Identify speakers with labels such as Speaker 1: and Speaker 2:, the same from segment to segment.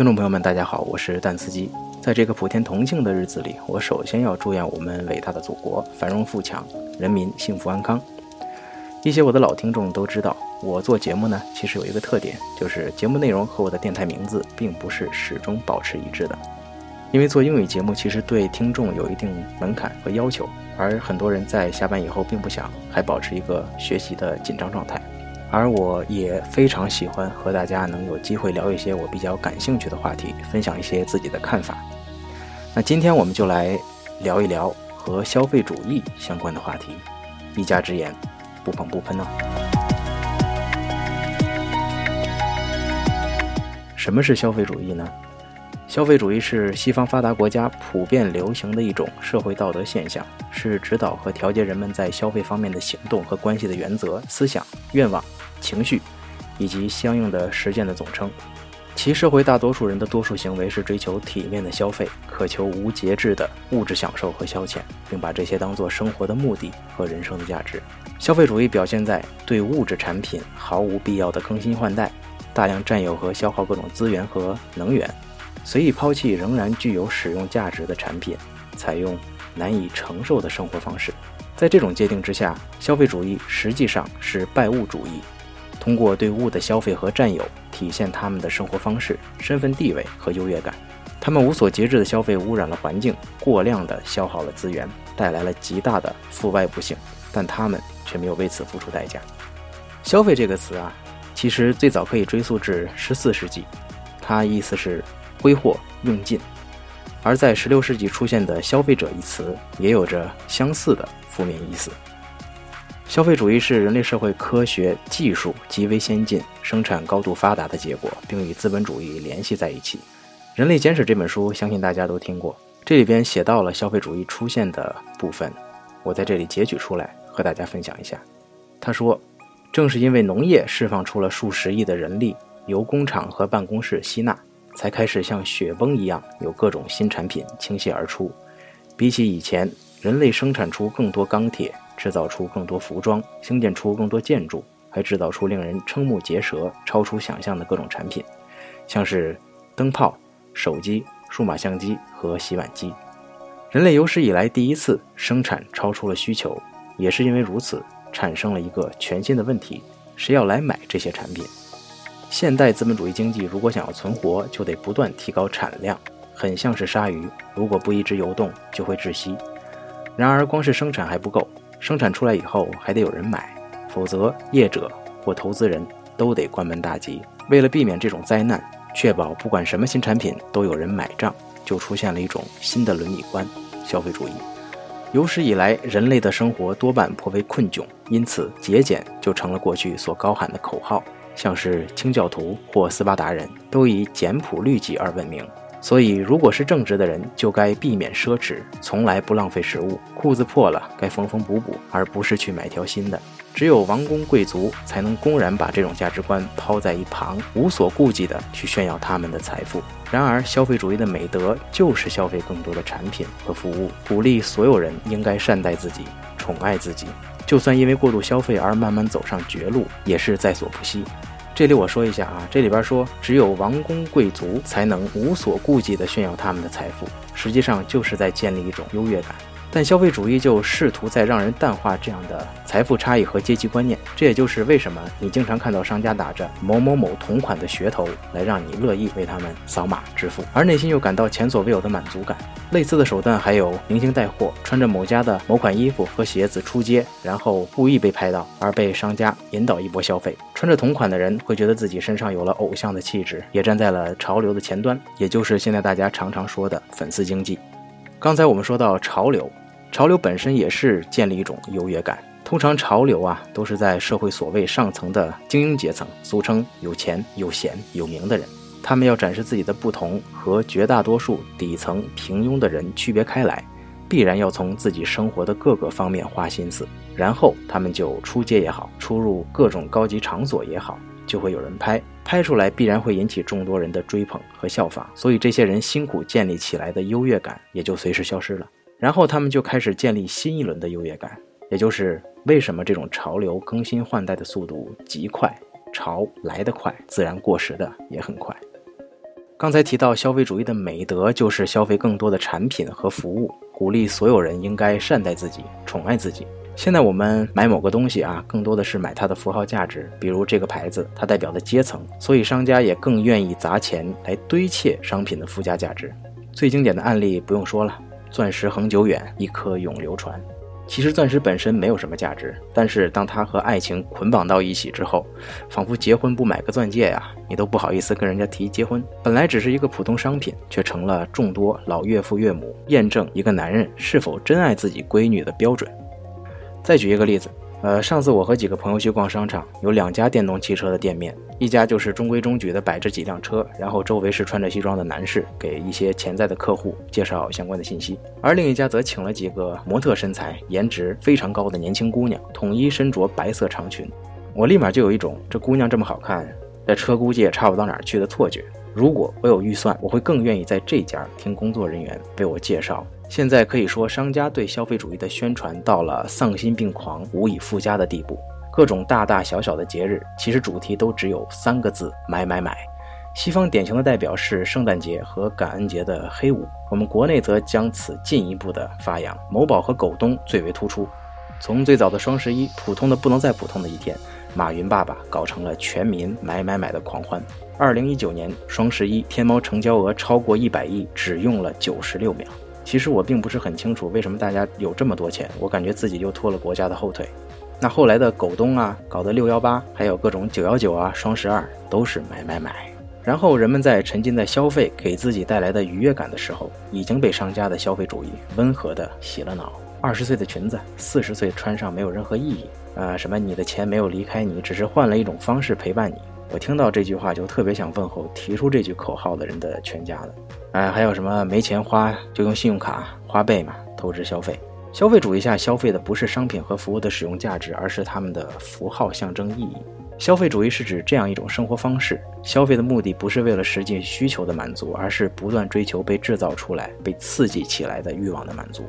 Speaker 1: 听众朋友们，大家好，我是蛋司机。在这个普天同庆的日子里，我首先要祝愿我们伟大的祖国繁荣富强，人民幸福安康。一些我的老听众都知道，我做节目呢，其实有一个特点，就是节目内容和我的电台名字并不是始终保持一致的。因为做英语节目，其实对听众有一定门槛和要求，而很多人在下班以后并不想还保持一个学习的紧张状态。而我也非常喜欢和大家能有机会聊一些我比较感兴趣的话题，分享一些自己的看法。那今天我们就来聊一聊和消费主义相关的话题。一家之言，不捧不喷呢。什么是消费主义呢？消费主义是西方发达国家普遍流行的一种社会道德现象，是指导和调节人们在消费方面的行动和关系的原则、思想、愿望、情绪，以及相应的实践的总称。其社会大多数人的多数行为是追求体面的消费，渴求无节制的物质享受和消遣，并把这些当作生活的目的和人生的价值。消费主义表现在对物质产品毫无必要的更新换代，大量占有和消耗各种资源和能源。随意抛弃仍然具有使用价值的产品，采用难以承受的生活方式。在这种界定之下，消费主义实际上是拜物主义，通过对物的消费和占有，体现他们的生活方式、身份地位和优越感。他们无所节制的消费污染了环境，过量的消耗了资源，带来了极大的负外部性，但他们却没有为此付出代价。消费这个词啊，其实最早可以追溯至十四世纪，它意思是。挥霍用尽，而在16世纪出现的“消费者”一词，也有着相似的负面意思。消费主义是人类社会科学技术极为先进、生产高度发达的结果，并与资本主义联系在一起。《人类简史》这本书，相信大家都听过，这里边写到了消费主义出现的部分，我在这里截取出来和大家分享一下。他说：“正是因为农业释放出了数十亿的人力，由工厂和办公室吸纳。”才开始像雪崩一样有各种新产品倾泻而出。比起以前，人类生产出更多钢铁，制造出更多服装，兴建出更多建筑，还制造出令人瞠目结舌、超出想象的各种产品，像是灯泡、手机、数码相机和洗碗机。人类有史以来第一次生产超出了需求，也是因为如此，产生了一个全新的问题：谁要来买这些产品？现代资本主义经济如果想要存活，就得不断提高产量，很像是鲨鱼，如果不一直游动，就会窒息。然而，光是生产还不够，生产出来以后还得有人买，否则业者或投资人都得关门大吉。为了避免这种灾难，确保不管什么新产品都有人买账，就出现了一种新的伦理观——消费主义。有史以来，人类的生活多半颇为困窘，因此节俭就成了过去所高喊的口号。像是清教徒或斯巴达人都以简朴律己而闻名，所以如果是正直的人，就该避免奢侈，从来不浪费食物。裤子破了，该缝缝补补，而不是去买条新的。只有王公贵族才能公然把这种价值观抛在一旁，无所顾忌地去炫耀他们的财富。然而，消费主义的美德就是消费更多的产品和服务，鼓励所有人应该善待自己，宠爱自己。就算因为过度消费而慢慢走上绝路，也是在所不惜。这里我说一下啊，这里边说只有王公贵族才能无所顾忌地炫耀他们的财富，实际上就是在建立一种优越感。但消费主义就试图在让人淡化这样的财富差异和阶级观念，这也就是为什么你经常看到商家打着某某某同款的噱头，来让你乐意为他们扫码支付，而内心又感到前所未有的满足感。类似的手段还有明星带货，穿着某家的某款衣服和鞋子出街，然后故意被拍到，而被商家引导一波消费。穿着同款的人会觉得自己身上有了偶像的气质，也站在了潮流的前端，也就是现在大家常常说的粉丝经济。刚才我们说到潮流。潮流本身也是建立一种优越感。通常潮流啊，都是在社会所谓上层的精英阶层，俗称有钱、有闲、有名的人。他们要展示自己的不同，和绝大多数底层平庸的人区别开来，必然要从自己生活的各个方面花心思。然后他们就出街也好，出入各种高级场所也好，就会有人拍，拍出来必然会引起众多人的追捧和效仿。所以这些人辛苦建立起来的优越感，也就随时消失了。然后他们就开始建立新一轮的优越感，也就是为什么这种潮流更新换代的速度极快，潮来得快，自然过时的也很快。刚才提到消费主义的美德就是消费更多的产品和服务，鼓励所有人应该善待自己，宠爱自己。现在我们买某个东西啊，更多的是买它的符号价值，比如这个牌子，它代表的阶层，所以商家也更愿意砸钱来堆砌商品的附加价值。最经典的案例不用说了，钻石恒久远，一颗永流传。其实钻石本身没有什么价值，但是当它和爱情捆绑到一起之后，仿佛结婚不买个钻戒呀，你都不好意思跟人家提结婚。本来只是一个普通商品，却成了众多老岳父岳母验证一个男人是否真爱自己闺女的标准。再举一个例子。呃，上次我和几个朋友去逛商场，有两家电动汽车的店面，一家就是中规中矩的摆着几辆车，然后周围是穿着西装的男士给一些潜在的客户介绍相关的信息，而另一家则请了几个模特身材、颜值非常高的年轻姑娘，统一身着白色长裙。我立马就有一种这姑娘这么好看，这车估计也差不到哪儿去的错觉。如果我有预算，我会更愿意在这家听工作人员为我介绍。现在可以说，商家对消费主义的宣传到了丧心病狂、无以复加的地步。各种大大小小的节日，其实主题都只有三个字：买买买。西方典型的代表是圣诞节和感恩节的黑五，我们国内则将此进一步的发扬。某宝和狗东最为突出。从最早的双十一，普通的不能再普通的一天，马云爸爸搞成了全民买买买的狂欢。二零一九年双十一，天猫成交额超过一百亿，只用了九十六秒。其实我并不是很清楚为什么大家有这么多钱，我感觉自己又拖了国家的后腿。那后来的狗东啊，搞的六幺八，还有各种九幺九啊、双十二，都是买买买。然后人们在沉浸在消费给自己带来的愉悦感的时候，已经被商家的消费主义温和的洗了脑。二十岁的裙子，四十岁穿上没有任何意义啊！什么你的钱没有离开你，只是换了一种方式陪伴你。我听到这句话就特别想问候提出这句口号的人的全家了。哎，还有什么没钱花就用信用卡花呗嘛？透支消费，消费主义下消费的不是商品和服务的使用价值，而是他们的符号象征意义。消费主义是指这样一种生活方式：消费的目的不是为了实际需求的满足，而是不断追求被制造出来、被刺激起来的欲望的满足。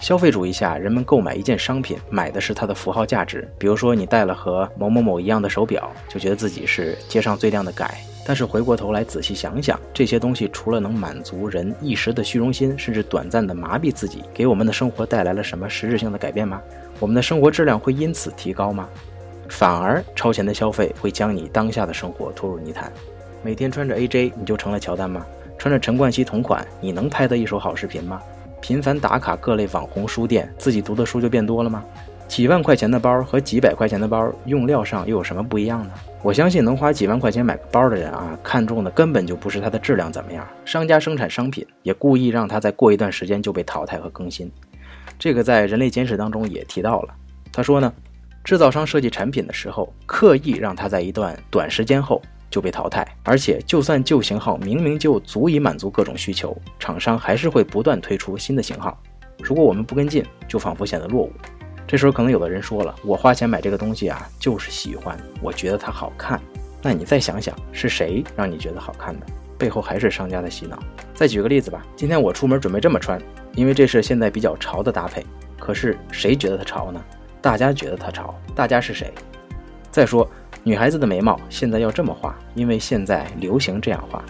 Speaker 1: 消费主义下，人们购买一件商品，买的是它的符号价值。比如说，你戴了和某某某一样的手表，就觉得自己是街上最靓的仔。但是回过头来仔细想想，这些东西除了能满足人一时的虚荣心，甚至短暂的麻痹自己，给我们的生活带来了什么实质性的改变吗？我们的生活质量会因此提高吗？反而超前的消费会将你当下的生活拖入泥潭。每天穿着 AJ，你就成了乔丹吗？穿着陈冠希同款，你能拍得一手好视频吗？频繁打卡各类网红书店，自己读的书就变多了吗？几万块钱的包和几百块钱的包，用料上又有什么不一样呢？我相信能花几万块钱买个包的人啊，看中的根本就不是它的质量怎么样。商家生产商品，也故意让它在过一段时间就被淘汰和更新。这个在人类简史当中也提到了。他说呢，制造商设计产品的时候，刻意让它在一段短时间后。就被淘汰，而且就算旧型号明明就足以满足各种需求，厂商还是会不断推出新的型号。如果我们不跟进，就仿佛显得落伍。这时候可能有的人说了：“我花钱买这个东西啊，就是喜欢，我觉得它好看。”那你再想想，是谁让你觉得好看的？背后还是商家的洗脑。再举个例子吧，今天我出门准备这么穿，因为这是现在比较潮的搭配。可是谁觉得它潮呢？大家觉得它潮。大家是谁？再说。女孩子的眉毛现在要这么画，因为现在流行这样画。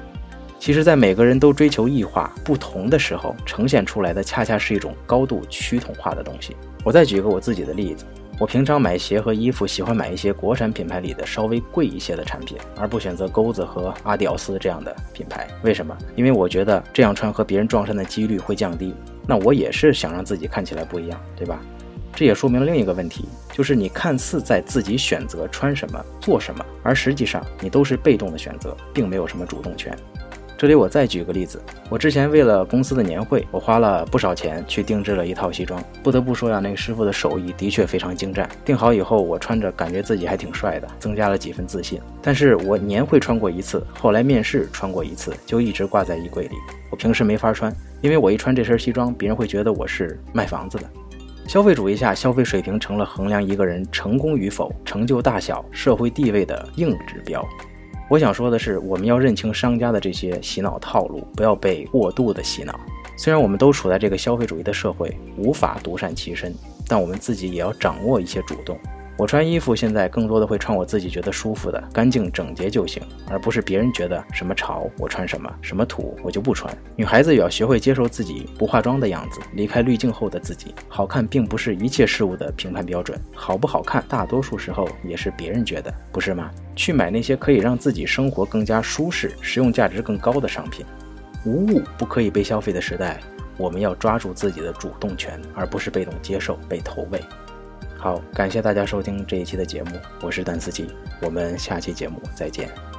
Speaker 1: 其实，在每个人都追求异化不同的时候，呈现出来的恰恰是一种高度趋同化的东西。我再举个我自己的例子，我平常买鞋和衣服，喜欢买一些国产品牌里的稍微贵一些的产品，而不选择钩子和阿迪奥斯这样的品牌。为什么？因为我觉得这样穿和别人撞衫的几率会降低。那我也是想让自己看起来不一样，对吧？这也说明了另一个问题，就是你看似在自己选择穿什么、做什么，而实际上你都是被动的选择，并没有什么主动权。这里我再举个例子，我之前为了公司的年会，我花了不少钱去定制了一套西装。不得不说呀，那个师傅的手艺的确非常精湛。定好以后，我穿着感觉自己还挺帅的，增加了几分自信。但是我年会穿过一次，后来面试穿过一次，就一直挂在衣柜里。我平时没法穿，因为我一穿这身西装，别人会觉得我是卖房子的。消费主义下，消费水平成了衡量一个人成功与否、成就大小、社会地位的硬指标。我想说的是，我们要认清商家的这些洗脑套路，不要被过度的洗脑。虽然我们都处在这个消费主义的社会，无法独善其身，但我们自己也要掌握一些主动。我穿衣服现在更多的会穿我自己觉得舒服的，干净整洁就行，而不是别人觉得什么潮我穿什么，什么土我就不穿。女孩子也要学会接受自己不化妆的样子，离开滤镜后的自己。好看并不是一切事物的评判标准，好不好看大多数时候也是别人觉得，不是吗？去买那些可以让自己生活更加舒适、实用价值更高的商品。无物不可以被消费的时代，我们要抓住自己的主动权，而不是被动接受、被投喂。好，感谢大家收听这一期的节目，我是蛋司机，我们下期节目再见。